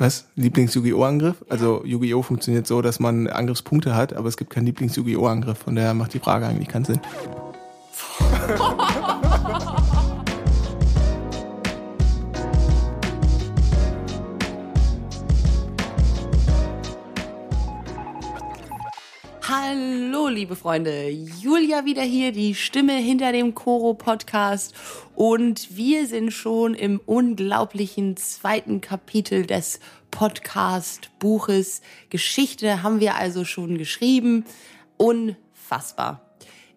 Was? Lieblings-Yu-Gi-Oh!-Angriff? Also Yu-Gi-Oh! funktioniert so, dass man Angriffspunkte hat, aber es gibt keinen Lieblings-Yu-Gi-Oh!-Angriff. Von daher macht die Frage eigentlich keinen Sinn. Hallo, liebe Freunde. Julia wieder hier, die Stimme hinter dem Koro Podcast. Und wir sind schon im unglaublichen zweiten Kapitel des Podcast Buches. Geschichte haben wir also schon geschrieben. Unfassbar.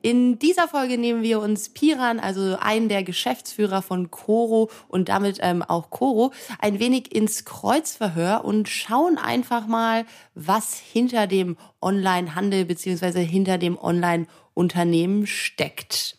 In dieser Folge nehmen wir uns Piran, also einen der Geschäftsführer von Coro und damit ähm, auch Coro, ein wenig ins Kreuzverhör und schauen einfach mal, was hinter dem Online-Handel beziehungsweise hinter dem Online-Unternehmen steckt.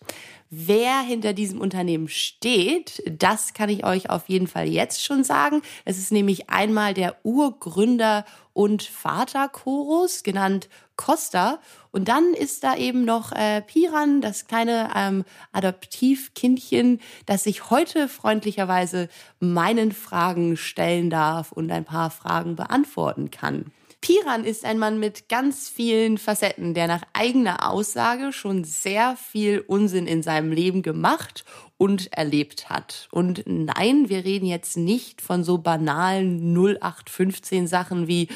Wer hinter diesem Unternehmen steht, das kann ich euch auf jeden Fall jetzt schon sagen. Es ist nämlich einmal der Urgründer und Vater Chorus, genannt Costa. Und dann ist da eben noch äh, Piran, das kleine ähm, Adoptivkindchen, das sich heute freundlicherweise meinen Fragen stellen darf und ein paar Fragen beantworten kann. Piran ist ein Mann mit ganz vielen Facetten, der nach eigener Aussage schon sehr viel Unsinn in seinem Leben gemacht und erlebt hat. Und nein, wir reden jetzt nicht von so banalen 0815 Sachen wie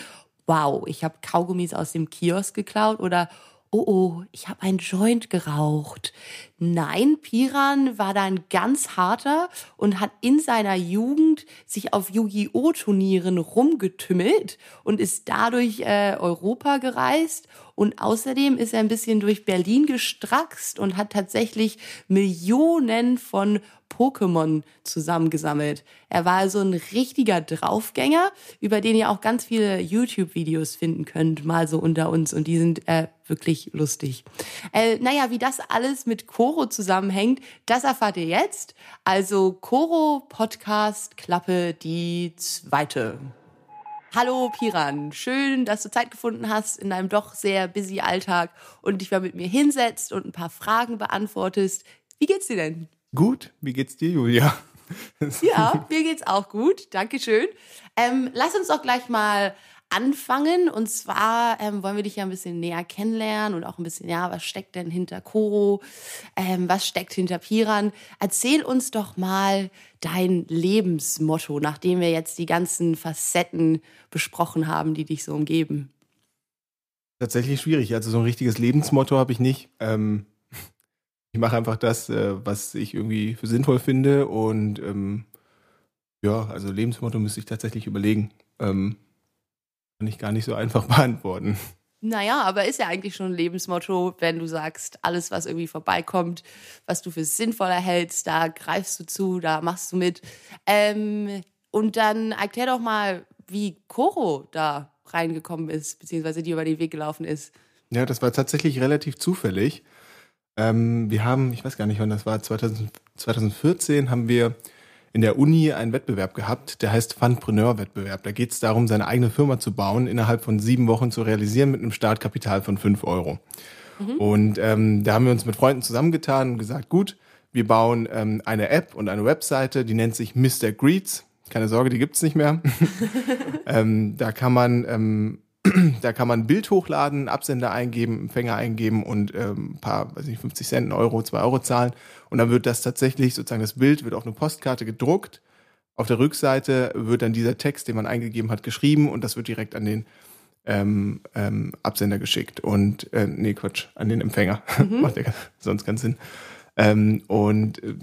wow, ich habe Kaugummis aus dem Kiosk geklaut oder oh oh, ich habe ein Joint geraucht. Nein, Piran war dann ganz harter und hat in seiner Jugend sich auf Yu-Gi-Oh! Turnieren rumgetümmelt und ist dadurch äh, Europa gereist und außerdem ist er ein bisschen durch Berlin gestraxt und hat tatsächlich Millionen von Pokémon zusammengesammelt. Er war also ein richtiger Draufgänger, über den ihr auch ganz viele YouTube-Videos finden könnt, mal so unter uns. Und die sind äh, wirklich lustig. Äh, naja, wie das alles mit Koro zusammenhängt, das erfahrt ihr jetzt. Also Koro Podcast Klappe die zweite. Hallo Piran, schön, dass du Zeit gefunden hast in deinem doch sehr busy Alltag und dich mal mit mir hinsetzt und ein paar Fragen beantwortest. Wie geht's dir denn? Gut, wie geht's dir, Julia? ja, mir geht's auch gut, Dankeschön. Ähm, lass uns doch gleich mal anfangen. Und zwar ähm, wollen wir dich ja ein bisschen näher kennenlernen und auch ein bisschen, ja, was steckt denn hinter Koro? Ähm, was steckt hinter Piran? Erzähl uns doch mal dein Lebensmotto, nachdem wir jetzt die ganzen Facetten besprochen haben, die dich so umgeben. Tatsächlich schwierig. Also so ein richtiges Lebensmotto habe ich nicht. Ähm, ich mache einfach das, äh, was ich irgendwie für sinnvoll finde. Und ähm, ja, also Lebensmotto müsste ich tatsächlich überlegen. Ähm, kann ich gar nicht so einfach beantworten. Naja, aber ist ja eigentlich schon ein Lebensmotto, wenn du sagst, alles, was irgendwie vorbeikommt, was du für sinnvoll erhältst, da greifst du zu, da machst du mit. Ähm, und dann erklär doch mal, wie Koro da reingekommen ist, beziehungsweise die über den Weg gelaufen ist. Ja, das war tatsächlich relativ zufällig. Ähm, wir haben, ich weiß gar nicht wann das war, 2000, 2014 haben wir in der Uni einen Wettbewerb gehabt, der heißt Fundpreneur-Wettbewerb. Da geht es darum, seine eigene Firma zu bauen, innerhalb von sieben Wochen zu realisieren mit einem Startkapital von fünf Euro. Mhm. Und ähm, da haben wir uns mit Freunden zusammengetan und gesagt, gut, wir bauen ähm, eine App und eine Webseite, die nennt sich Mr. Greets. Keine Sorge, die gibt's nicht mehr. ähm, da kann man ähm, da kann man ein Bild hochladen, Absender eingeben, Empfänger eingeben und ähm, ein paar, weiß nicht, 50 Cent, Euro, 2 Euro zahlen. Und dann wird das tatsächlich, sozusagen das Bild wird auf eine Postkarte gedruckt. Auf der Rückseite wird dann dieser Text, den man eingegeben hat, geschrieben und das wird direkt an den ähm, ähm, Absender geschickt. Und, äh, nee, Quatsch, an den Empfänger. Mhm. Macht ja sonst keinen Sinn. Ähm, und äh,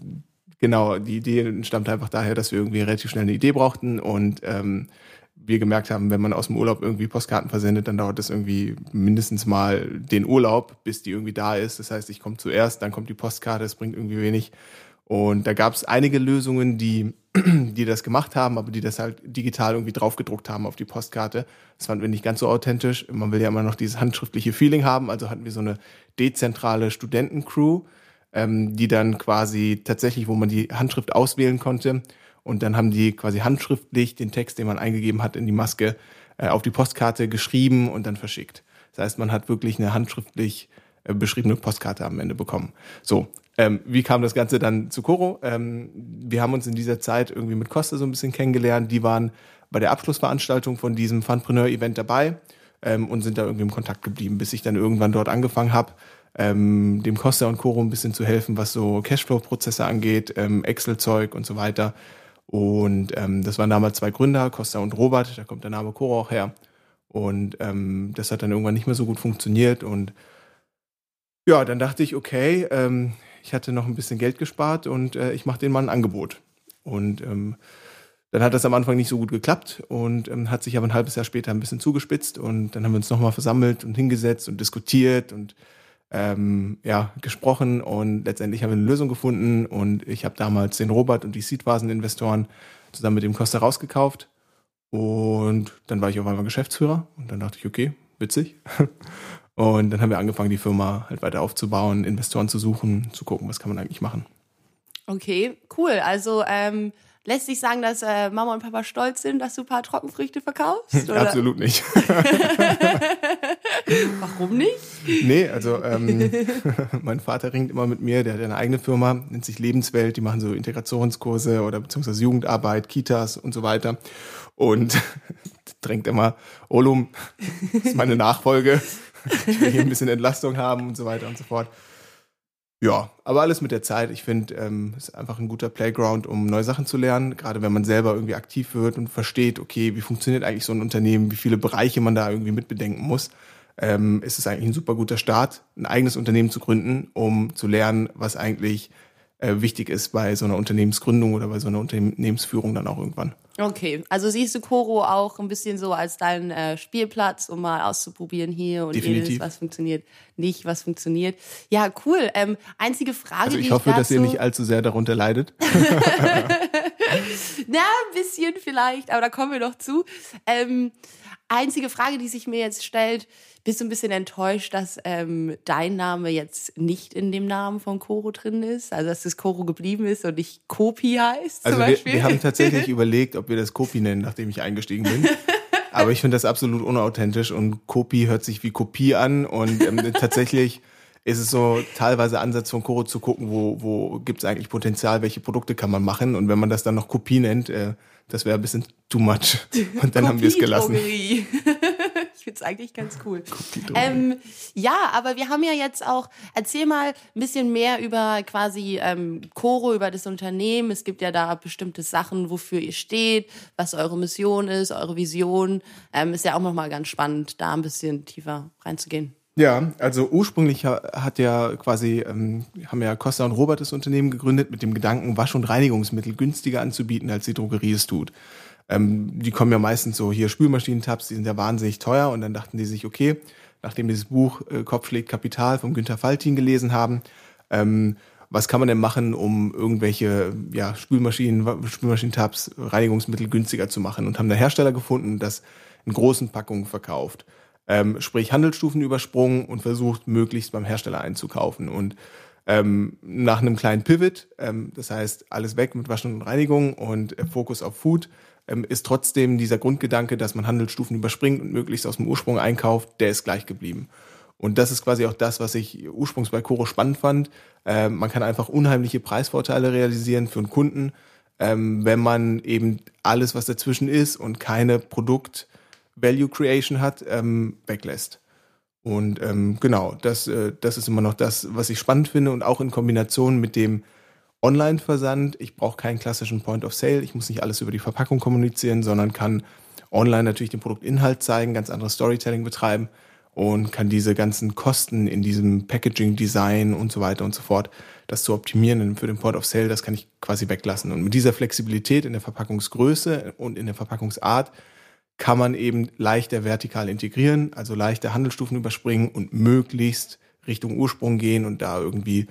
genau, die Idee stammt einfach daher, dass wir irgendwie relativ schnell eine Idee brauchten und ähm, wir gemerkt haben, wenn man aus dem Urlaub irgendwie Postkarten versendet, dann dauert das irgendwie mindestens mal den Urlaub, bis die irgendwie da ist. Das heißt, ich komme zuerst, dann kommt die Postkarte, es bringt irgendwie wenig. Und da gab es einige Lösungen, die, die das gemacht haben, aber die das halt digital irgendwie draufgedruckt haben auf die Postkarte. Das fanden wir nicht ganz so authentisch. Man will ja immer noch dieses handschriftliche Feeling haben. Also hatten wir so eine dezentrale Studentencrew, ähm, die dann quasi tatsächlich, wo man die Handschrift auswählen konnte, und dann haben die quasi handschriftlich den Text, den man eingegeben hat, in die Maske äh, auf die Postkarte geschrieben und dann verschickt. Das heißt, man hat wirklich eine handschriftlich äh, beschriebene Postkarte am Ende bekommen. So, ähm, wie kam das Ganze dann zu Coro? Ähm, wir haben uns in dieser Zeit irgendwie mit Costa so ein bisschen kennengelernt. Die waren bei der Abschlussveranstaltung von diesem Funpreneur-Event dabei ähm, und sind da irgendwie im Kontakt geblieben, bis ich dann irgendwann dort angefangen habe, ähm, dem Costa und Coro ein bisschen zu helfen, was so Cashflow-Prozesse angeht, ähm, Excel-Zeug und so weiter. Und ähm, das waren damals zwei Gründer, Costa und Robert, da kommt der Name Coro auch her. Und ähm, das hat dann irgendwann nicht mehr so gut funktioniert. Und ja, dann dachte ich, okay, ähm, ich hatte noch ein bisschen Geld gespart und äh, ich mache denen mal ein Angebot. Und ähm, dann hat das am Anfang nicht so gut geklappt und ähm, hat sich aber ein halbes Jahr später ein bisschen zugespitzt und dann haben wir uns nochmal versammelt und hingesetzt und diskutiert und ähm, ja, gesprochen und letztendlich haben wir eine Lösung gefunden und ich habe damals den Robert und die Seedphasen-Investoren zusammen mit dem Costa rausgekauft und dann war ich auf einmal Geschäftsführer und dann dachte ich, okay, witzig. Und dann haben wir angefangen, die Firma halt weiter aufzubauen, Investoren zu suchen, zu gucken, was kann man eigentlich machen. Okay, cool. Also ähm, lässt sich sagen, dass äh, Mama und Papa stolz sind, dass du ein paar Trockenfrüchte verkaufst? Oder? Absolut nicht. Warum nicht? Nee, also ähm, mein Vater ringt immer mit mir, der hat eine eigene Firma, nennt sich Lebenswelt, die machen so Integrationskurse oder beziehungsweise Jugendarbeit, Kitas und so weiter. Und drängt immer, Olum, das ist meine Nachfolge. Ich will hier ein bisschen Entlastung haben und so weiter und so fort. Ja, aber alles mit der Zeit. Ich finde, ähm, es ist einfach ein guter Playground, um neue Sachen zu lernen. Gerade wenn man selber irgendwie aktiv wird und versteht, okay, wie funktioniert eigentlich so ein Unternehmen, wie viele Bereiche man da irgendwie mitbedenken muss, ähm, ist es eigentlich ein super guter Start, ein eigenes Unternehmen zu gründen, um zu lernen, was eigentlich äh, wichtig ist bei so einer Unternehmensgründung oder bei so einer Unternehmensführung dann auch irgendwann. Okay, also siehst du Koro auch ein bisschen so als deinen äh, Spielplatz, um mal auszuprobieren hier und jedes, was funktioniert, nicht, was funktioniert. Ja, cool. Ähm, einzige Frage, also ich die hoffe, ich dass ihr nicht allzu sehr darunter leidet. Na, ein bisschen vielleicht, aber da kommen wir noch zu. Ähm, einzige Frage, die sich mir jetzt stellt, bist du ein bisschen enttäuscht, dass ähm, dein Name jetzt nicht in dem Namen von Koro drin ist? Also, dass es Koro geblieben ist und nicht Kopi heißt zum Also wir, Beispiel? wir haben tatsächlich überlegt, ob wir das Kopi nennen, nachdem ich eingestiegen bin. Aber ich finde das absolut unauthentisch und Kopi hört sich wie Kopie an und ähm, tatsächlich ist es so teilweise Ansatz von Koro zu gucken, wo, wo gibt es eigentlich Potenzial, welche Produkte kann man machen und wenn man das dann noch Kopie nennt, äh, das wäre ein bisschen too much. Und dann haben wir es gelassen. Finde es eigentlich ganz cool. Ähm, ja, aber wir haben ja jetzt auch, erzähl mal ein bisschen mehr über quasi ähm, Coro, über das Unternehmen. Es gibt ja da bestimmte Sachen, wofür ihr steht, was eure Mission ist, eure Vision. Ähm, ist ja auch nochmal ganz spannend, da ein bisschen tiefer reinzugehen. Ja, also ursprünglich ha- hat ja quasi, ähm, haben ja Costa und Robert das Unternehmen gegründet mit dem Gedanken, Wasch- und Reinigungsmittel günstiger anzubieten, als die Drogerie es tut. Ähm, die kommen ja meistens so hier Spülmaschinentabs, die sind ja wahnsinnig teuer und dann dachten die sich, okay, nachdem die dieses Buch äh, Kopf schlägt Kapital von Günther Faltin gelesen haben, ähm, was kann man denn machen, um irgendwelche ja, Spülmaschinen, Spülmaschinentabs, Reinigungsmittel günstiger zu machen und haben da Hersteller gefunden, das in großen Packungen verkauft. Ähm, sprich Handelsstufen übersprungen und versucht, möglichst beim Hersteller einzukaufen. Und ähm, nach einem kleinen Pivot, ähm, das heißt alles weg mit Waschen und Reinigung und äh, Fokus auf Food, ähm, ist trotzdem dieser Grundgedanke, dass man Handelsstufen überspringt und möglichst aus dem Ursprung einkauft, der ist gleich geblieben. Und das ist quasi auch das, was ich ursprünglich bei Coro spannend fand. Ähm, man kann einfach unheimliche Preisvorteile realisieren für einen Kunden, ähm, wenn man eben alles, was dazwischen ist und keine Produkt-Value Creation hat, ähm, weglässt. Und ähm, genau, das, äh, das ist immer noch das, was ich spannend finde und auch in Kombination mit dem Online-Versand. Ich brauche keinen klassischen Point of Sale. Ich muss nicht alles über die Verpackung kommunizieren, sondern kann online natürlich den Produktinhalt zeigen, ganz anderes Storytelling betreiben und kann diese ganzen Kosten in diesem Packaging, Design und so weiter und so fort, das zu optimieren für den Point of Sale, das kann ich quasi weglassen. Und mit dieser Flexibilität in der Verpackungsgröße und in der Verpackungsart kann man eben leichter vertikal integrieren, also leichter Handelsstufen überspringen und möglichst Richtung Ursprung gehen und da irgendwie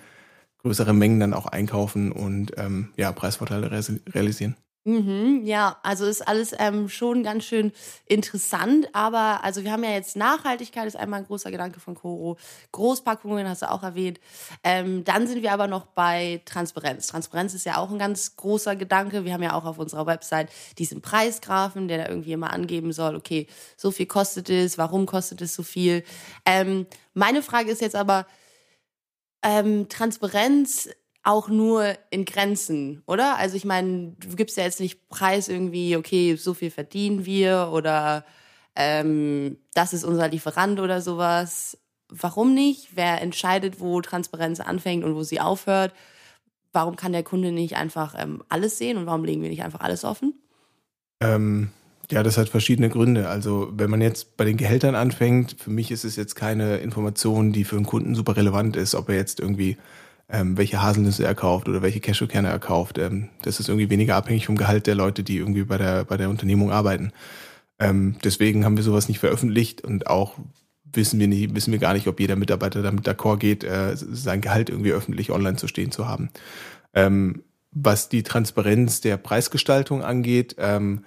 größere Mengen dann auch einkaufen und ähm, ja, Preisvorteile re realisieren. Mhm, ja, also ist alles ähm, schon ganz schön interessant, aber also wir haben ja jetzt Nachhaltigkeit, ist einmal ein großer Gedanke von Coro. Großpackungen hast du auch erwähnt. Ähm, dann sind wir aber noch bei Transparenz. Transparenz ist ja auch ein ganz großer Gedanke. Wir haben ja auch auf unserer Website diesen Preisgrafen, der da irgendwie immer angeben soll, okay, so viel kostet es, warum kostet es so viel. Ähm, meine Frage ist jetzt aber, ähm, Transparenz auch nur in Grenzen, oder? Also ich meine, du gibst ja jetzt nicht Preis irgendwie, okay, so viel verdienen wir oder ähm, das ist unser Lieferant oder sowas. Warum nicht? Wer entscheidet, wo Transparenz anfängt und wo sie aufhört? Warum kann der Kunde nicht einfach ähm, alles sehen und warum legen wir nicht einfach alles offen? Ähm, ja, das hat verschiedene Gründe. Also wenn man jetzt bei den Gehältern anfängt, für mich ist es jetzt keine Information, die für einen Kunden super relevant ist, ob er jetzt irgendwie ähm, welche Haselnüsse er kauft oder welche Cashewkerne er kauft. Ähm, das ist irgendwie weniger abhängig vom Gehalt der Leute, die irgendwie bei der, bei der Unternehmung arbeiten. Ähm, deswegen haben wir sowas nicht veröffentlicht und auch wissen wir nicht, wissen wir gar nicht, ob jeder Mitarbeiter damit d'accord geht, äh, sein Gehalt irgendwie öffentlich online zu stehen zu haben. Ähm, was die Transparenz der Preisgestaltung angeht, ähm,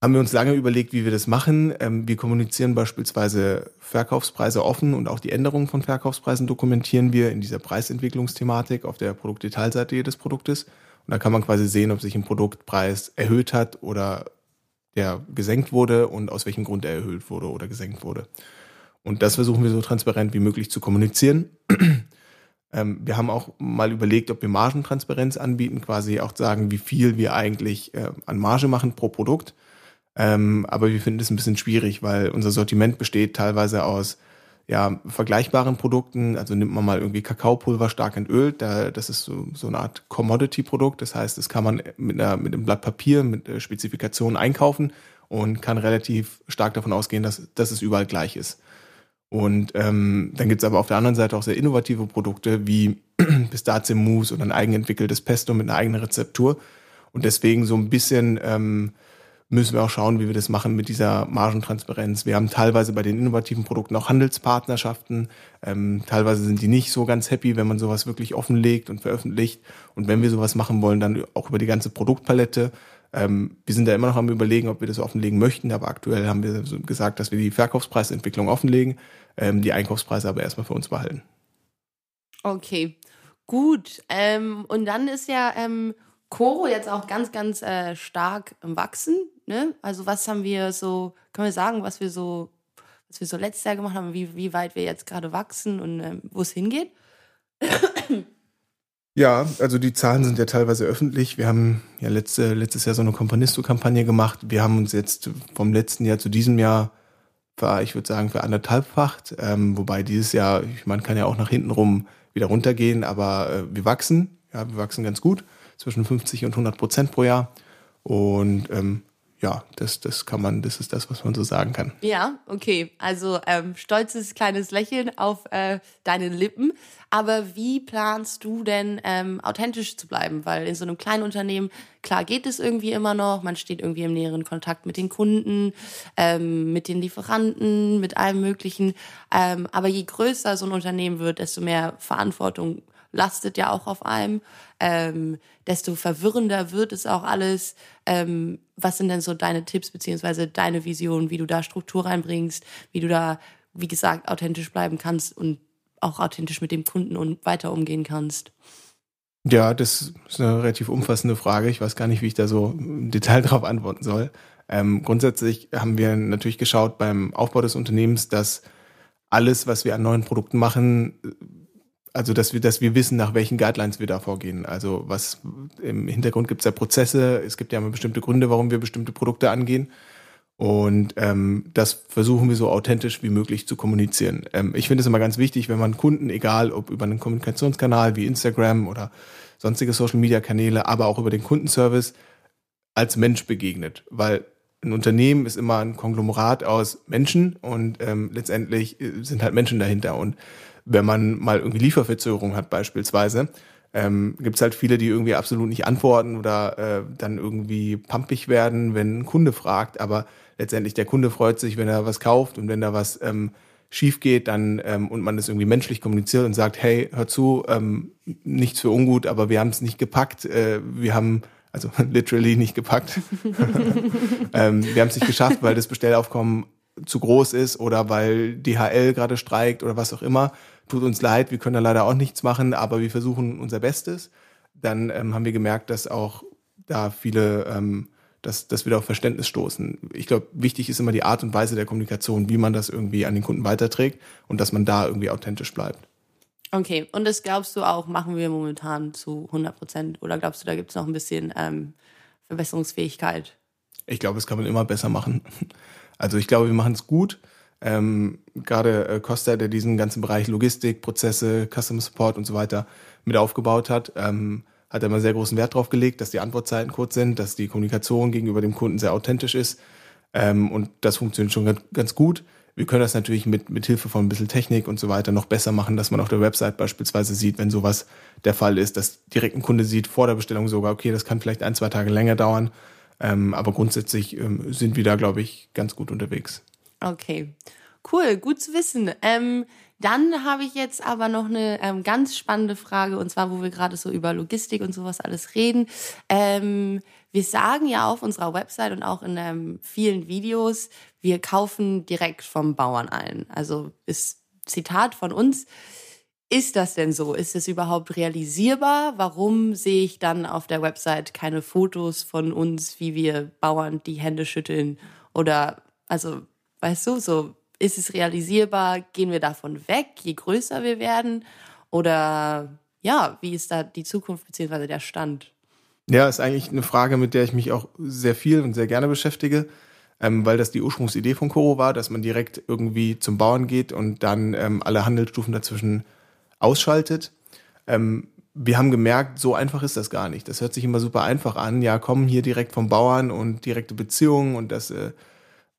haben wir uns lange überlegt, wie wir das machen. Ähm, wir kommunizieren beispielsweise Verkaufspreise offen und auch die Änderungen von Verkaufspreisen dokumentieren wir in dieser Preisentwicklungsthematik auf der Produktdetailseite jedes Produktes. Und da kann man quasi sehen, ob sich ein Produktpreis erhöht hat oder der gesenkt wurde und aus welchem Grund er erhöht wurde oder gesenkt wurde. Und das versuchen wir so transparent wie möglich zu kommunizieren. Ähm, wir haben auch mal überlegt, ob wir Margentransparenz anbieten, quasi auch sagen, wie viel wir eigentlich äh, an Marge machen pro Produkt. Ähm, aber wir finden es ein bisschen schwierig, weil unser Sortiment besteht teilweise aus ja, vergleichbaren Produkten. Also nimmt man mal irgendwie Kakaopulver stark entölt, da, das ist so, so eine Art Commodity-Produkt. Das heißt, das kann man mit, einer, mit einem Blatt Papier, mit Spezifikationen einkaufen und kann relativ stark davon ausgehen, dass, dass es überall gleich ist. Und ähm, dann gibt's aber auf der anderen Seite auch sehr innovative Produkte wie Pistazienmus oder ein eigenentwickeltes Pesto mit einer eigenen Rezeptur. Und deswegen so ein bisschen ähm, müssen wir auch schauen, wie wir das machen mit dieser Margentransparenz. Wir haben teilweise bei den innovativen Produkten auch Handelspartnerschaften. Ähm, teilweise sind die nicht so ganz happy, wenn man sowas wirklich offenlegt und veröffentlicht. Und wenn wir sowas machen wollen, dann auch über die ganze Produktpalette. Ähm, wir sind da immer noch am überlegen, ob wir das offenlegen möchten, aber aktuell haben wir gesagt, dass wir die Verkaufspreisentwicklung offenlegen, ähm, die Einkaufspreise aber erstmal für uns behalten. Okay, gut. Ähm, und dann ist ja Coro jetzt auch ganz, ganz äh, stark im Wachsen. Ne? Also was haben wir so, können wir sagen, was wir so, was wir so letztes Jahr gemacht haben, wie, wie weit wir jetzt gerade wachsen und ähm, wo es hingeht? Ja, also die Zahlen sind ja teilweise öffentlich. Wir haben ja letzte, letztes Jahr so eine Companisto-Kampagne gemacht. Wir haben uns jetzt vom letzten Jahr zu diesem Jahr, für, ich würde sagen, für anderthalbfacht. Ähm, wobei dieses Jahr, ich meine, kann ja auch nach hinten rum wieder runtergehen, aber äh, wir wachsen. Ja, wir wachsen ganz gut zwischen 50 und 100 Prozent pro Jahr. Und ähm, ja, das, das kann man, das ist das, was man so sagen kann. Ja, okay. Also ähm, stolzes kleines Lächeln auf äh, deine Lippen. Aber wie planst du denn ähm, authentisch zu bleiben? Weil in so einem kleinen Unternehmen, klar geht es irgendwie immer noch, man steht irgendwie im näheren Kontakt mit den Kunden, ähm, mit den Lieferanten, mit allem Möglichen. Ähm, aber je größer so ein Unternehmen wird, desto mehr Verantwortung lastet ja auch auf einem, ähm, desto verwirrender wird es auch alles. Ähm, was sind denn so deine Tipps beziehungsweise deine Vision, wie du da Struktur reinbringst, wie du da, wie gesagt, authentisch bleiben kannst und auch authentisch mit dem Kunden und weiter umgehen kannst? Ja, das ist eine relativ umfassende Frage. Ich weiß gar nicht, wie ich da so im Detail drauf antworten soll. Ähm, grundsätzlich haben wir natürlich geschaut beim Aufbau des Unternehmens, dass alles, was wir an neuen Produkten machen, also dass wir, dass wir wissen, nach welchen Guidelines wir da vorgehen. Also was im Hintergrund gibt es ja Prozesse, es gibt ja immer bestimmte Gründe, warum wir bestimmte Produkte angehen. Und ähm, das versuchen wir so authentisch wie möglich zu kommunizieren. Ähm, ich finde es immer ganz wichtig, wenn man Kunden, egal ob über einen Kommunikationskanal wie Instagram oder sonstige Social-Media-Kanäle, aber auch über den Kundenservice als Mensch begegnet. Weil ein Unternehmen ist immer ein Konglomerat aus Menschen und ähm, letztendlich äh, sind halt Menschen dahinter. Und wenn man mal irgendwie Lieferverzögerung hat beispielsweise, ähm, gibt es halt viele, die irgendwie absolut nicht antworten oder äh, dann irgendwie pumpig werden, wenn ein Kunde fragt. Aber letztendlich der Kunde freut sich, wenn er was kauft und wenn da was ähm, schief geht, dann ähm, und man das irgendwie menschlich kommuniziert und sagt, hey, hör zu, ähm, nichts für ungut, aber wir haben es nicht gepackt, äh, wir haben also literally nicht gepackt. ähm, wir haben es nicht geschafft, weil das Bestellaufkommen zu groß ist oder weil DHL gerade streikt oder was auch immer tut uns leid, wir können da leider auch nichts machen, aber wir versuchen unser Bestes. Dann ähm, haben wir gemerkt, dass auch da viele, ähm, dass, dass wir da auf Verständnis stoßen. Ich glaube, wichtig ist immer die Art und Weise der Kommunikation, wie man das irgendwie an den Kunden weiterträgt und dass man da irgendwie authentisch bleibt. Okay, und das glaubst du auch, machen wir momentan zu 100 Prozent? Oder glaubst du, da gibt es noch ein bisschen ähm, Verbesserungsfähigkeit? Ich glaube, das kann man immer besser machen. Also ich glaube, wir machen es gut. Ähm, Gerade äh, Costa, der diesen ganzen Bereich Logistik, Prozesse, Customer Support und so weiter mit aufgebaut hat, ähm, hat er immer sehr großen Wert drauf gelegt, dass die Antwortzeiten kurz sind, dass die Kommunikation gegenüber dem Kunden sehr authentisch ist. Ähm, und das funktioniert schon ganz, ganz gut. Wir können das natürlich mit, mit Hilfe von ein bisschen Technik und so weiter noch besser machen, dass man auf der Website beispielsweise sieht, wenn sowas der Fall ist, dass direkt ein Kunde sieht vor der Bestellung sogar, okay, das kann vielleicht ein, zwei Tage länger dauern. Ähm, aber grundsätzlich ähm, sind wir da, glaube ich, ganz gut unterwegs. Okay, cool, gut zu wissen. Ähm, dann habe ich jetzt aber noch eine ähm, ganz spannende Frage, und zwar, wo wir gerade so über Logistik und sowas alles reden. Ähm, wir sagen ja auf unserer Website und auch in ähm, vielen Videos, wir kaufen direkt vom Bauern ein. Also ist Zitat von uns. Ist das denn so? Ist es überhaupt realisierbar? Warum sehe ich dann auf der Website keine Fotos von uns, wie wir Bauern die Hände schütteln? Oder, also, weißt du, so, ist es realisierbar? Gehen wir davon weg, je größer wir werden? Oder, ja, wie ist da die Zukunft beziehungsweise der Stand? Ja, ist eigentlich eine Frage, mit der ich mich auch sehr viel und sehr gerne beschäftige, ähm, weil das die Ursprungsidee von Koro war, dass man direkt irgendwie zum Bauern geht und dann ähm, alle Handelsstufen dazwischen ausschaltet. Ähm, wir haben gemerkt, so einfach ist das gar nicht. Das hört sich immer super einfach an. Ja, kommen hier direkt vom Bauern und direkte Beziehungen und das äh,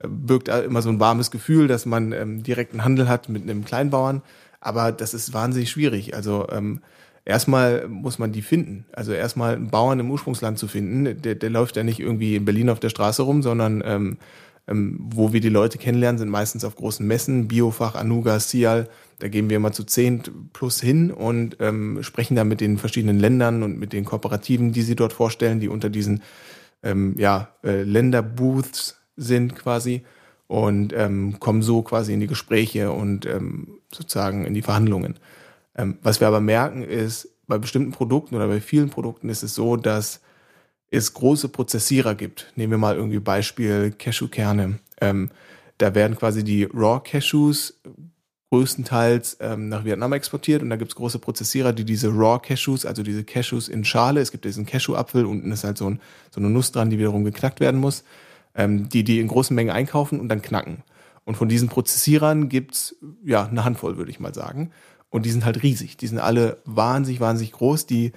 birgt immer so ein warmes Gefühl, dass man ähm, direkten Handel hat mit einem Kleinbauern. Aber das ist wahnsinnig schwierig. Also ähm, erstmal muss man die finden. Also erstmal einen Bauern im Ursprungsland zu finden, der, der läuft ja nicht irgendwie in Berlin auf der Straße rum, sondern ähm, ähm, wo wir die Leute kennenlernen, sind meistens auf großen Messen, Biofach, Anuga, Sial. Da gehen wir mal zu zehn plus hin und ähm, sprechen da mit den verschiedenen Ländern und mit den Kooperativen, die sie dort vorstellen, die unter diesen ähm, ja, äh, Länderbooths sind quasi und ähm, kommen so quasi in die Gespräche und ähm, sozusagen in die Verhandlungen. Ähm, was wir aber merken ist, bei bestimmten Produkten oder bei vielen Produkten ist es so, dass es große Prozessierer gibt. Nehmen wir mal irgendwie Beispiel Cashewkerne. Ähm, da werden quasi die Raw Cashews größtenteils ähm, nach Vietnam exportiert und da gibt es große Prozessierer, die diese Raw Cashews, also diese Cashews in Schale, es gibt diesen Cashew-Apfel, unten ist halt so, ein, so eine Nuss dran, die wiederum geknackt werden muss, ähm, die die in großen Mengen einkaufen und dann knacken. Und von diesen Prozessierern gibt's ja eine Handvoll, würde ich mal sagen. Und die sind halt riesig. Die sind alle wahnsinnig, wahnsinnig groß. Die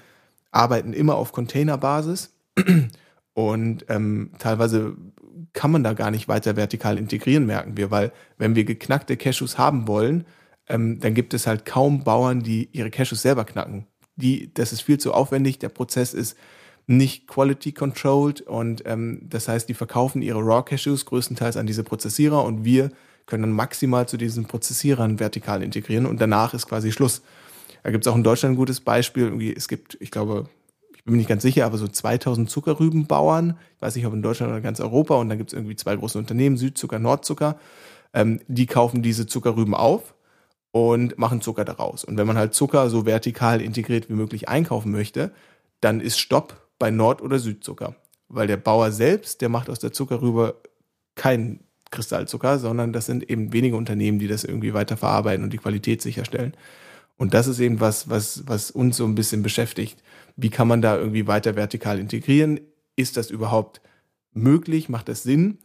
arbeiten immer auf Containerbasis. Und ähm, teilweise kann man da gar nicht weiter vertikal integrieren, merken wir, weil wenn wir geknackte Cashews haben wollen, ähm, dann gibt es halt kaum Bauern, die ihre Cashews selber knacken. Die, das ist viel zu aufwendig, der Prozess ist nicht quality controlled und ähm, das heißt, die verkaufen ihre Raw Cashews größtenteils an diese Prozessierer und wir können dann maximal zu diesen Prozessierern vertikal integrieren und danach ist quasi Schluss. Da gibt es auch in Deutschland ein gutes Beispiel. Es gibt, ich glaube, ich bin mir nicht ganz sicher, aber so 2000 Zuckerrübenbauern, ich weiß nicht, ob in Deutschland oder ganz Europa, und dann gibt es irgendwie zwei große Unternehmen, Südzucker, Nordzucker, ähm, die kaufen diese Zuckerrüben auf und machen Zucker daraus. Und wenn man halt Zucker so vertikal integriert wie möglich einkaufen möchte, dann ist Stopp bei Nord- oder Südzucker. Weil der Bauer selbst, der macht aus der Zuckerrübe keinen Kristallzucker, sondern das sind eben wenige Unternehmen, die das irgendwie weiter verarbeiten und die Qualität sicherstellen. Und das ist eben was, was, was uns so ein bisschen beschäftigt. Wie kann man da irgendwie weiter vertikal integrieren? Ist das überhaupt möglich? Macht das Sinn?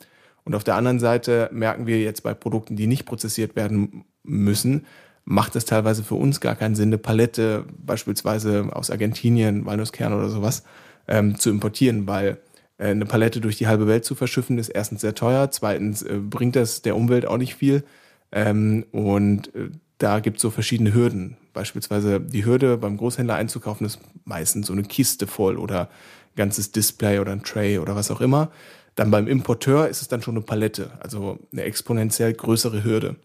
Und auf der anderen Seite merken wir jetzt bei Produkten, die nicht prozessiert werden müssen, macht es teilweise für uns gar keinen Sinn, eine Palette beispielsweise aus Argentinien, Walnusskern oder sowas ähm, zu importieren, weil äh, eine Palette durch die halbe Welt zu verschiffen, ist erstens sehr teuer, zweitens äh, bringt das der Umwelt auch nicht viel. Ähm, und äh, da gibt es so verschiedene Hürden. Beispielsweise die Hürde beim Großhändler einzukaufen ist meistens so eine Kiste voll oder ein ganzes Display oder ein Tray oder was auch immer. Dann beim Importeur ist es dann schon eine Palette, also eine exponentiell größere Hürde.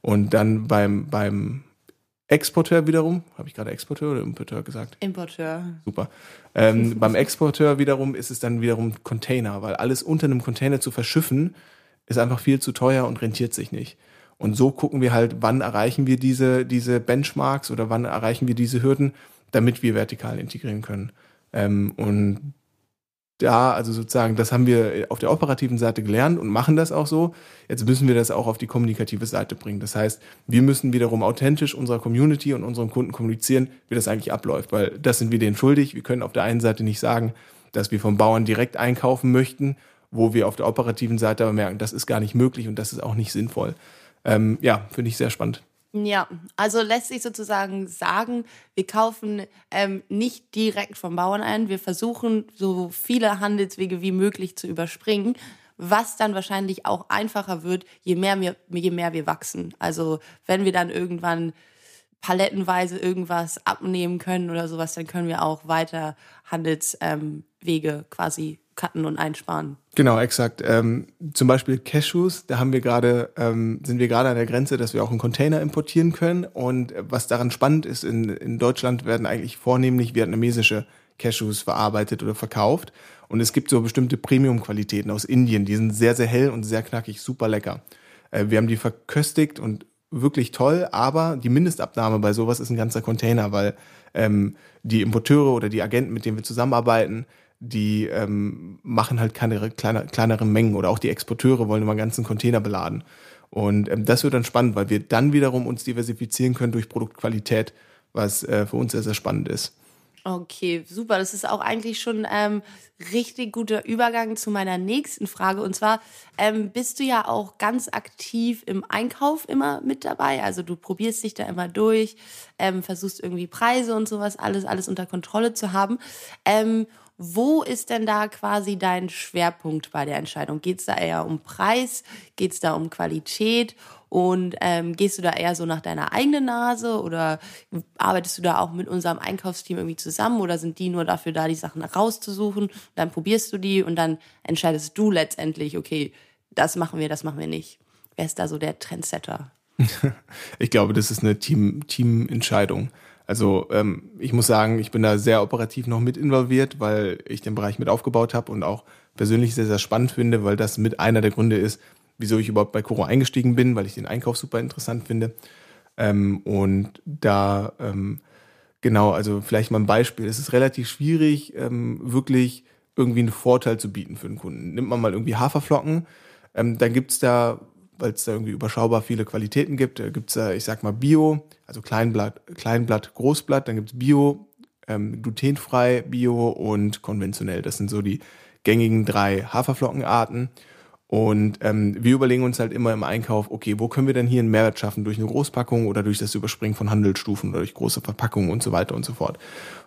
Und dann beim, beim Exporteur wiederum, habe ich gerade Exporteur oder Importeur gesagt? Importeur. Super. Ähm, beim Exporteur wiederum ist es dann wiederum Container, weil alles unter einem Container zu verschiffen ist einfach viel zu teuer und rentiert sich nicht. Und so gucken wir halt, wann erreichen wir diese, diese Benchmarks oder wann erreichen wir diese Hürden, damit wir vertikal integrieren können. Ähm, und da, also sozusagen, das haben wir auf der operativen Seite gelernt und machen das auch so. Jetzt müssen wir das auch auf die kommunikative Seite bringen. Das heißt, wir müssen wiederum authentisch unserer Community und unseren Kunden kommunizieren, wie das eigentlich abläuft, weil das sind wir denen schuldig. Wir können auf der einen Seite nicht sagen, dass wir vom Bauern direkt einkaufen möchten, wo wir auf der operativen Seite aber merken, das ist gar nicht möglich und das ist auch nicht sinnvoll. Ähm, ja, finde ich sehr spannend. Ja, also lässt sich sozusagen sagen, wir kaufen ähm, nicht direkt vom Bauern ein. Wir versuchen, so viele Handelswege wie möglich zu überspringen, was dann wahrscheinlich auch einfacher wird, je mehr wir, je mehr wir wachsen. Also wenn wir dann irgendwann palettenweise irgendwas abnehmen können oder sowas, dann können wir auch weiter Handelswege ähm, quasi cutten und einsparen. Genau, exakt. Ähm, zum Beispiel Cashews, da haben wir gerade, ähm, sind wir gerade an der Grenze, dass wir auch einen Container importieren können. Und was daran spannend ist, in, in Deutschland werden eigentlich vornehmlich vietnamesische Cashews verarbeitet oder verkauft. Und es gibt so bestimmte Premium-Qualitäten aus Indien, die sind sehr, sehr hell und sehr knackig, super lecker. Äh, wir haben die verköstigt und wirklich toll, aber die Mindestabnahme bei sowas ist ein ganzer Container, weil ähm, die Importeure oder die Agenten, mit denen wir zusammenarbeiten, die ähm, machen halt keine kleine, kleinere Mengen oder auch die Exporteure wollen immer einen ganzen Container beladen. Und ähm, das wird dann spannend, weil wir dann wiederum uns diversifizieren können durch Produktqualität, was äh, für uns sehr, sehr spannend ist. Okay, super. Das ist auch eigentlich schon ähm, richtig guter Übergang zu meiner nächsten Frage. Und zwar ähm, bist du ja auch ganz aktiv im Einkauf immer mit dabei. Also du probierst dich da immer durch, ähm, versuchst irgendwie Preise und sowas alles alles unter Kontrolle zu haben. Ähm, wo ist denn da quasi dein Schwerpunkt bei der Entscheidung? Geht es da eher um Preis? Geht es da um Qualität? Und ähm, gehst du da eher so nach deiner eigenen Nase oder arbeitest du da auch mit unserem Einkaufsteam irgendwie zusammen oder sind die nur dafür da, die Sachen rauszusuchen? Dann probierst du die und dann entscheidest du letztendlich, okay, das machen wir, das machen wir nicht. Wer ist da so der Trendsetter? ich glaube, das ist eine Team, Teamentscheidung. Also ähm, ich muss sagen, ich bin da sehr operativ noch mit involviert, weil ich den Bereich mit aufgebaut habe und auch persönlich sehr, sehr spannend finde, weil das mit einer der Gründe ist, wieso ich überhaupt bei Coro eingestiegen bin, weil ich den Einkauf super interessant finde. Ähm, und da, ähm, genau, also vielleicht mal ein Beispiel. Es ist relativ schwierig, ähm, wirklich irgendwie einen Vorteil zu bieten für den Kunden. Nimmt man mal irgendwie Haferflocken, ähm, dann gibt's da weil es da irgendwie überschaubar viele Qualitäten gibt. Da gibt es, ich sag mal, Bio, also Kleinblatt, Kleinblatt, Großblatt, dann gibt es Bio, ähm, glutenfrei, Bio und konventionell. Das sind so die gängigen drei Haferflockenarten. Und ähm, wir überlegen uns halt immer im Einkauf, okay, wo können wir denn hier einen Mehrwert schaffen durch eine Großpackung oder durch das Überspringen von Handelsstufen oder durch große Verpackungen und so weiter und so fort.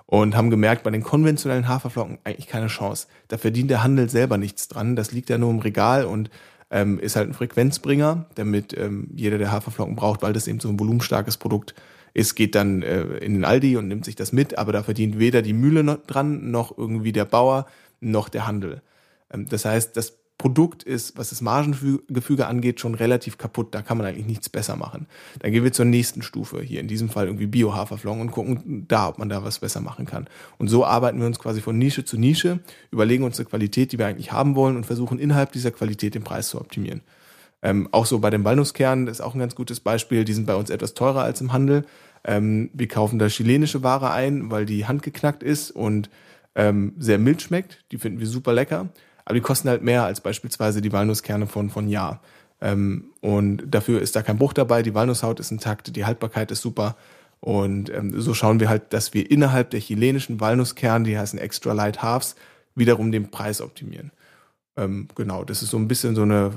Und haben gemerkt, bei den konventionellen Haferflocken eigentlich keine Chance. Da verdient der Handel selber nichts dran. Das liegt ja nur im Regal und ähm, ist halt ein Frequenzbringer, damit ähm, jeder, der Haferflocken braucht, weil das eben so ein volumenstarkes Produkt ist, geht dann äh, in den Aldi und nimmt sich das mit, aber da verdient weder die Mühle noch dran, noch irgendwie der Bauer, noch der Handel. Ähm, das heißt, das Produkt ist, was das Margengefüge angeht, schon relativ kaputt. Da kann man eigentlich nichts besser machen. Dann gehen wir zur nächsten Stufe, hier in diesem Fall irgendwie Bio-Haferflocken und gucken da, ob man da was besser machen kann. Und so arbeiten wir uns quasi von Nische zu Nische, überlegen uns eine Qualität, die wir eigentlich haben wollen und versuchen innerhalb dieser Qualität den Preis zu optimieren. Ähm, auch so bei den Walnusskernen ist auch ein ganz gutes Beispiel. Die sind bei uns etwas teurer als im Handel. Ähm, wir kaufen da chilenische Ware ein, weil die handgeknackt ist und ähm, sehr mild schmeckt. Die finden wir super lecker aber die kosten halt mehr als beispielsweise die Walnusskerne von, von Ja. Ähm, und dafür ist da kein Bruch dabei, die Walnusshaut ist intakt, die Haltbarkeit ist super. Und ähm, so schauen wir halt, dass wir innerhalb der chilenischen Walnusskerne, die heißen Extra Light Halves, wiederum den Preis optimieren. Ähm, genau, das ist so ein bisschen so eine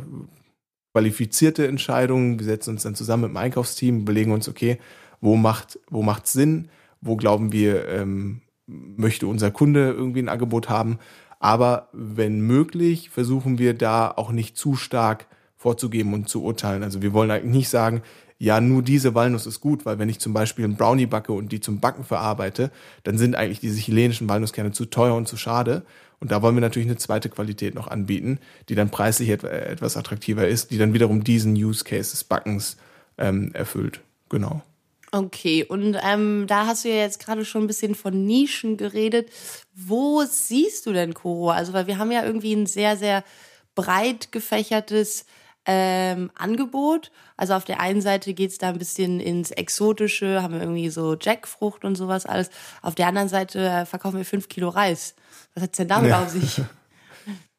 qualifizierte Entscheidung. Wir setzen uns dann zusammen mit dem Einkaufsteam, überlegen uns, okay, wo macht wo macht Sinn, wo glauben wir ähm, möchte unser Kunde irgendwie ein Angebot haben aber wenn möglich, versuchen wir da auch nicht zu stark vorzugeben und zu urteilen. Also wir wollen eigentlich nicht sagen, ja, nur diese Walnuss ist gut, weil wenn ich zum Beispiel einen Brownie backe und die zum Backen verarbeite, dann sind eigentlich diese chilenischen Walnusskerne zu teuer und zu schade. Und da wollen wir natürlich eine zweite Qualität noch anbieten, die dann preislich etwas attraktiver ist, die dann wiederum diesen Use Case des Backens ähm, erfüllt. Genau. Okay, und ähm, da hast du ja jetzt gerade schon ein bisschen von Nischen geredet. Wo siehst du denn Koro? Also, weil wir haben ja irgendwie ein sehr, sehr breit gefächertes ähm, Angebot. Also auf der einen Seite geht's da ein bisschen ins Exotische, haben wir irgendwie so Jackfrucht und sowas alles. Auf der anderen Seite äh, verkaufen wir fünf Kilo Reis. Was hat's denn damit ja. auf sich?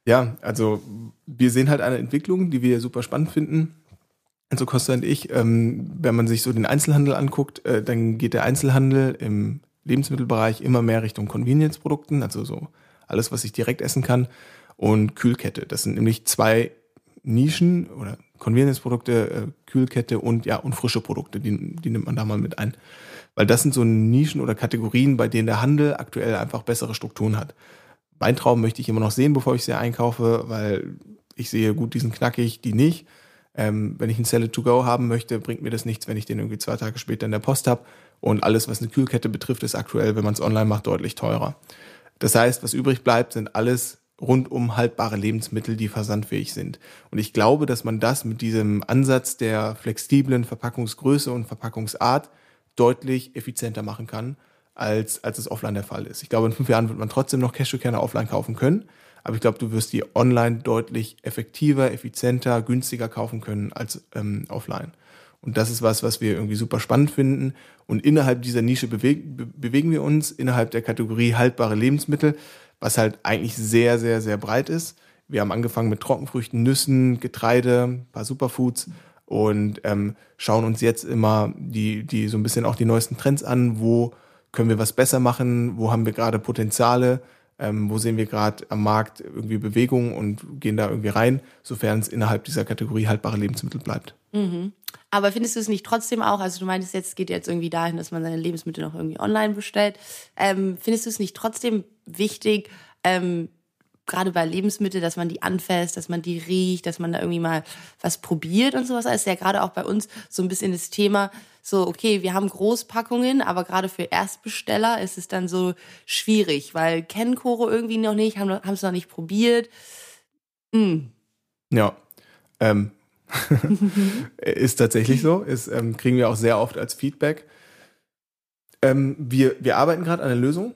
Ja, also wir sehen halt eine Entwicklung, die wir super spannend finden. Also Costa und ich, ähm, wenn man sich so den Einzelhandel anguckt, äh, dann geht der Einzelhandel im Lebensmittelbereich immer mehr Richtung Convenience-Produkten, also so alles, was ich direkt essen kann, und Kühlkette. Das sind nämlich zwei Nischen oder Convenience-Produkte, äh, Kühlkette und ja und frische Produkte, die, die nimmt man da mal mit ein. Weil das sind so Nischen oder Kategorien, bei denen der Handel aktuell einfach bessere Strukturen hat. Weintrauben möchte ich immer noch sehen, bevor ich sie einkaufe, weil ich sehe, gut, die sind knackig, die nicht. Ähm, wenn ich einen Seller to go haben möchte, bringt mir das nichts, wenn ich den irgendwie zwei Tage später in der Post habe. Und alles, was eine Kühlkette betrifft, ist aktuell, wenn man es online macht, deutlich teurer. Das heißt, was übrig bleibt, sind alles rundum haltbare Lebensmittel, die versandfähig sind. Und ich glaube, dass man das mit diesem Ansatz der flexiblen Verpackungsgröße und Verpackungsart deutlich effizienter machen kann, als, als es offline der Fall ist. Ich glaube, in fünf Jahren wird man trotzdem noch Cashewkerne offline kaufen können, aber ich glaube, du wirst die online deutlich effektiver, effizienter, günstiger kaufen können als ähm, offline. Und das ist was, was wir irgendwie super spannend finden. Und innerhalb dieser Nische beweg be bewegen wir uns, innerhalb der Kategorie haltbare Lebensmittel, was halt eigentlich sehr, sehr, sehr breit ist. Wir haben angefangen mit Trockenfrüchten, Nüssen, Getreide, ein paar Superfoods und ähm, schauen uns jetzt immer die, die so ein bisschen auch die neuesten Trends an, wo können wir was besser machen, wo haben wir gerade Potenziale, ähm, wo sehen wir gerade am Markt irgendwie Bewegung und gehen da irgendwie rein, sofern es innerhalb dieser Kategorie haltbare Lebensmittel bleibt. Mhm. Aber findest du es nicht trotzdem auch, also du meintest jetzt, geht jetzt irgendwie dahin, dass man seine Lebensmittel noch irgendwie online bestellt. Ähm, findest du es nicht trotzdem wichtig, ähm, gerade bei Lebensmitteln, dass man die anfasst, dass man die riecht, dass man da irgendwie mal was probiert und sowas. Das ist ja gerade auch bei uns so ein bisschen das Thema, so, okay, wir haben Großpackungen, aber gerade für Erstbesteller ist es dann so schwierig, weil kennen Koro irgendwie noch nicht, haben es noch nicht probiert. Hm. Ja, ähm, ist tatsächlich so, ist, ähm, kriegen wir auch sehr oft als Feedback. Ähm, wir, wir arbeiten gerade an einer Lösung,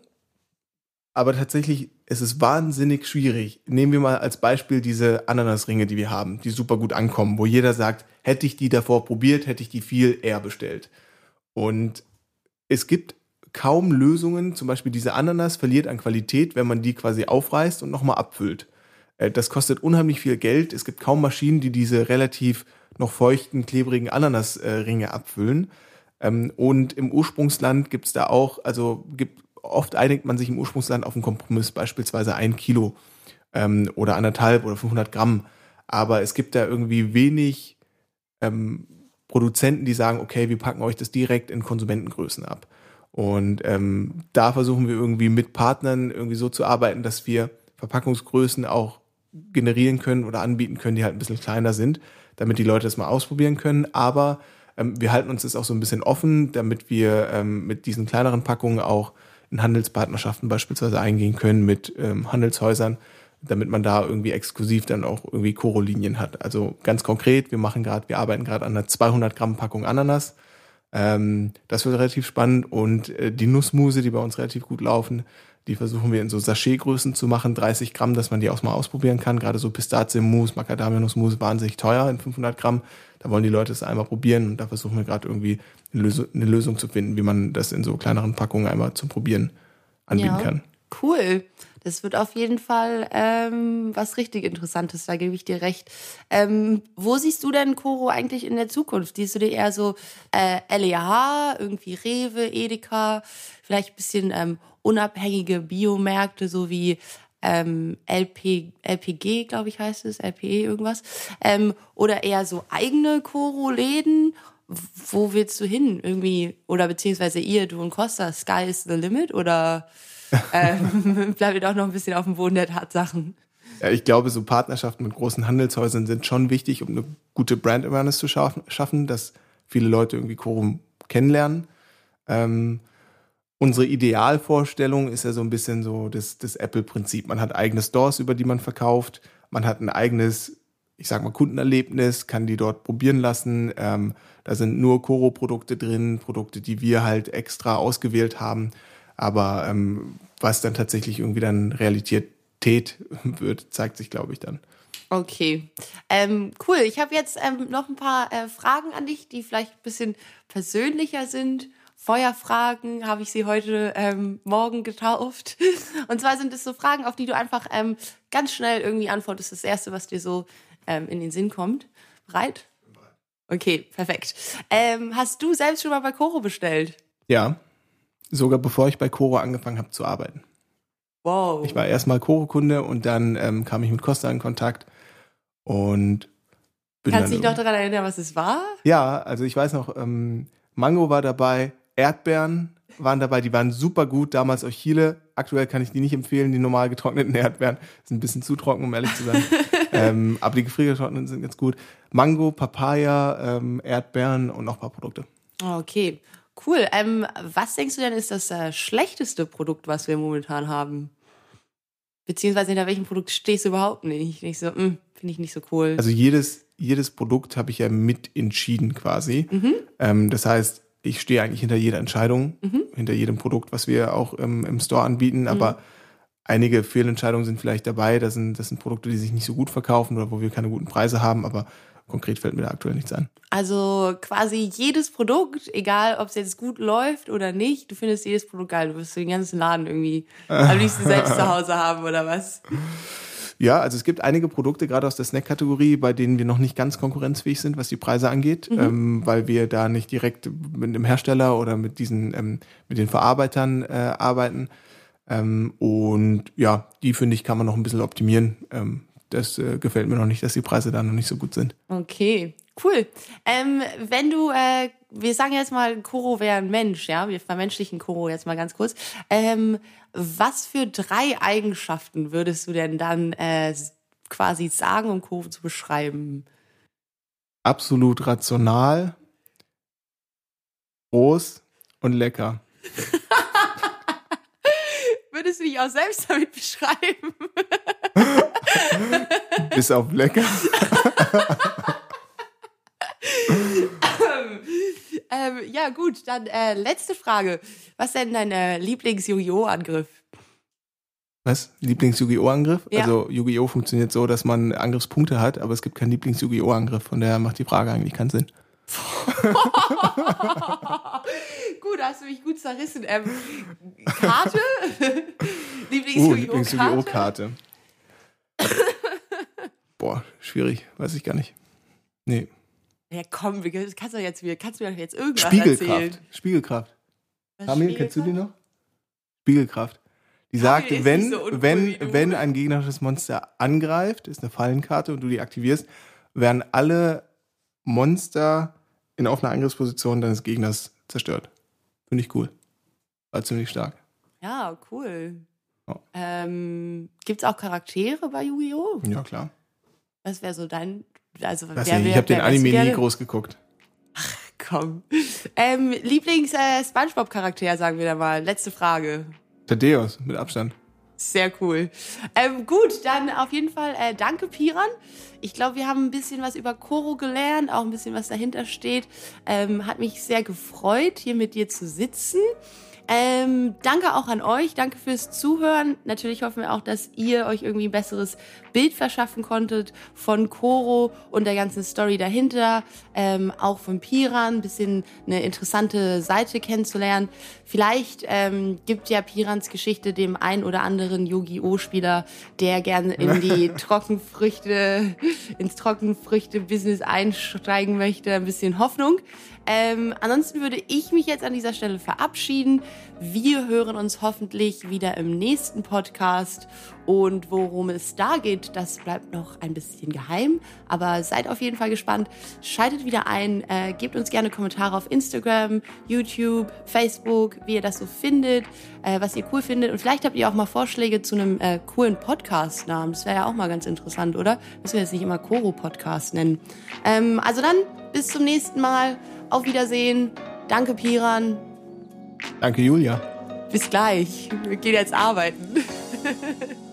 aber tatsächlich ist es wahnsinnig schwierig. Nehmen wir mal als Beispiel diese Ananasringe, die wir haben, die super gut ankommen, wo jeder sagt, hätte ich die davor probiert, hätte ich die viel eher bestellt. Und es gibt kaum Lösungen, zum Beispiel diese Ananas verliert an Qualität, wenn man die quasi aufreißt und nochmal abfüllt. Äh, das kostet unheimlich viel Geld. Es gibt kaum Maschinen, die diese relativ noch feuchten, klebrigen Ananasringe abfüllen. Ähm, und im Ursprungsland gibt es da auch, also gibt oft einigt man sich im Ursprungsland auf einen Kompromiss, beispielsweise ein Kilo ähm, oder anderthalb oder 500 Gramm. Aber es gibt da irgendwie wenig ähm, Produzenten, die sagen, okay, wir packen euch das direkt in Konsumentengrößen ab. Und ähm, da versuchen wir irgendwie mit Partnern irgendwie so zu arbeiten, dass wir Verpackungsgrößen auch generieren können oder anbieten können, die halt ein bisschen kleiner sind, damit die Leute das mal ausprobieren können. Aber ähm, wir halten uns das auch so ein bisschen offen, damit wir ähm, mit diesen kleineren Packungen auch in Handelspartnerschaften beispielsweise eingehen können mit ähm, Handelshäusern, damit man da irgendwie exklusiv dann auch irgendwie Koro-Linien hat. Also ganz konkret, wir machen gerade, wir arbeiten gerade an einer 200 Gramm Packung Ananas. Ähm, das wird relativ spannend und äh, die Nussmuse, die bei uns relativ gut laufen, die versuchen wir in so Sachetgrößen zu machen, 30 Gramm, dass man die auch mal ausprobieren kann. Gerade so Pistazienmus, Macadamia-Nussmus, wahnsinnig teuer in 500 Gramm. Da wollen die Leute es einmal probieren und da versuchen wir gerade irgendwie eine Lösung, eine Lösung, zu finden, wie man das in so kleineren Packungen einmal zum Probieren anbieten ja, kann. Cool. Das wird auf jeden Fall ähm, was richtig Interessantes, da gebe ich dir recht. Ähm, wo siehst du denn Koro eigentlich in der Zukunft? Siehst du dir eher so äh, LEH, irgendwie Rewe, Edeka, vielleicht ein bisschen ähm, unabhängige Biomärkte, so wie ähm, LP, LPG, glaube ich, heißt es, LPE irgendwas. Ähm, oder eher so eigene Koro-Läden. Wo willst du hin? Irgendwie, oder beziehungsweise ihr, du und Costa, Sky is the limit? Oder ähm, bleibt ihr doch noch ein bisschen auf dem Boden der Tatsachen? Ja, ich glaube, so Partnerschaften mit großen Handelshäusern sind schon wichtig, um eine gute Brand Awareness zu schaffen, dass viele Leute irgendwie Koro kennenlernen. Ähm, unsere Idealvorstellung ist ja so ein bisschen so das, das Apple-Prinzip. Man hat eigene Stores, über die man verkauft. Man hat ein eigenes, ich sag mal, Kundenerlebnis, kann die dort probieren lassen. Ähm, da sind nur Koro-Produkte drin, Produkte, die wir halt extra ausgewählt haben. Aber ähm, was dann tatsächlich irgendwie dann Realität wird, zeigt sich, glaube ich, dann. Okay, ähm, cool. Ich habe jetzt ähm, noch ein paar äh, Fragen an dich, die vielleicht ein bisschen persönlicher sind Feuerfragen habe ich sie heute ähm, Morgen getauft. Und zwar sind es so Fragen, auf die du einfach ähm, ganz schnell irgendwie antwortest. Das Erste, was dir so ähm, in den Sinn kommt. Bereit? Okay, perfekt. Ähm, hast du selbst schon mal bei Coro bestellt? Ja, sogar bevor ich bei Coro angefangen habe zu arbeiten. Wow. Ich war erstmal Coro-Kunde und dann ähm, kam ich mit Costa in Kontakt und bin Kannst dich noch daran erinnern, was es war? Ja, also ich weiß noch, ähm, Mango war dabei, Erdbeeren waren dabei, die waren super gut, damals auch Chile. Aktuell kann ich die nicht empfehlen, die normal getrockneten Erdbeeren sind ein bisschen zu trocken, um ehrlich zu sein. ähm, aber die gefriergetrockneten sind ganz gut. Mango, Papaya, ähm, Erdbeeren und noch ein paar Produkte. Okay, cool. Ähm, was denkst du denn ist das äh, schlechteste Produkt, was wir momentan haben? Beziehungsweise hinter welchem Produkt stehst du überhaupt nicht? Nicht so, hm, finde ich nicht so cool. Also jedes, jedes Produkt habe ich ja mit entschieden quasi. Ähm, das heißt, ich stehe eigentlich hinter jeder Entscheidung, hinter jedem Produkt, was wir auch im, im Store anbieten, aber einige Fehlentscheidungen sind vielleicht dabei. Das sind, das sind Produkte, die sich nicht so gut verkaufen oder wo wir keine guten Preise haben, aber konkret fällt mir da aktuell nichts an. Also quasi jedes Produkt, egal ob es jetzt gut läuft oder nicht, du findest jedes Produkt geil. Du wirst den ganzen Laden irgendwie am liebsten selbst zu Hause haben oder was? Ja, also es gibt einige Produkte, gerade aus der Snack-Kategorie, bei denen wir noch nicht ganz konkurrenzfähig sind, was die Preise angeht, ähm, weil wir da nicht direkt mit dem Hersteller oder mit diesen, ähm, mit den Verarbeitern äh, arbeiten. Ähm, und ja, die finde ich, kann man noch ein bisschen optimieren. Ähm, das äh, gefällt mir noch nicht, dass die Preise da noch nicht so gut sind. Okay, cool. Ähm, wenn du, äh, wir sagen jetzt mal, Koro wäre ein Mensch, ja, wir vermenschlichen Koro jetzt mal ganz kurz. Ähm, was für drei Eigenschaften würdest du denn dann äh, quasi sagen, um Koro zu beschreiben? Absolut rational, groß und lecker. Würdest du dich auch selbst damit beschreiben? Bis auf lecker. ähm, ja, gut, dann äh, letzte Frage. Was ist denn dein äh, Lieblings-Yu-Gi-Oh!-Angriff? Was? Lieblings-Yu-Gi-Oh!-Angriff? Ja. Also Yu-Gi-Oh! funktioniert so, dass man Angriffspunkte hat, aber es gibt keinen Lieblings-Yu-Gi-Oh!-Angriff. Von daher macht die Frage eigentlich keinen Sinn. gut, hast du mich gut zerrissen. Ähm, Karte? Uh, Lieblings-Yu-Gi-Oh!-Karte? Lieblings-Yu-Gi-Oh!-Karte. Boah, schwierig, weiß ich gar nicht. Nee. Ja, komm, kannst du jetzt, kannst du mir doch jetzt irgendwas Spiegelkraft. erzählen. Spiegelkraft. Was, Kamil, kennst du die Spiegelkraft? noch? Spiegelkraft. Die sagt, ist wenn, so uncool wenn, wenn ein gegnerisches Monster angreift, ist eine Fallenkarte und du die aktivierst, werden alle Monster in offener Angriffsposition deines Gegners zerstört. Finde ich cool. War ziemlich stark. Ja, cool. Ja. Ähm, Gibt es auch Charaktere bei Yu-Gi-Oh? Ja, klar. Was wäre so dein. Also, wer, nicht, ich wer- habe den wer Anime nie groß geguckt. Komm. Ähm, Lieblings-Spongebob-Charakter, sagen wir da mal. Letzte Frage. Thaddeus, mit Abstand. Sehr cool. Ähm, gut, dann auf jeden Fall äh, danke, Piran. Ich glaube, wir haben ein bisschen was über Koro gelernt, auch ein bisschen was dahinter steht. Ähm, hat mich sehr gefreut, hier mit dir zu sitzen. Ähm, danke auch an euch, danke fürs Zuhören. Natürlich hoffen wir auch, dass ihr euch irgendwie ein besseres Bild verschaffen konntet von Koro und der ganzen Story dahinter, ähm, auch von Piran, ein bisschen eine interessante Seite kennenzulernen. Vielleicht ähm, gibt ja Pirans Geschichte dem ein oder anderen Yu-Gi-Oh!-Spieler, der gerne in die Trockenfrüchte, ins Trockenfrüchte-Business einsteigen möchte, ein bisschen Hoffnung. Ähm, ansonsten würde ich mich jetzt an dieser Stelle verabschieden. Wir hören uns hoffentlich wieder im nächsten Podcast. Und worum es da geht, das bleibt noch ein bisschen geheim. Aber seid auf jeden Fall gespannt. Schaltet wieder ein. Äh, gebt uns gerne Kommentare auf Instagram, YouTube, Facebook, wie ihr das so findet, äh, was ihr cool findet. Und vielleicht habt ihr auch mal Vorschläge zu einem äh, coolen Podcast-Namen. Das wäre ja auch mal ganz interessant, oder? Müssen wir jetzt nicht immer Koro-Podcast nennen. Ähm, also dann, bis zum nächsten Mal. Auf Wiedersehen. Danke, Piran. Danke, Julia. Bis gleich. Wir gehen jetzt arbeiten.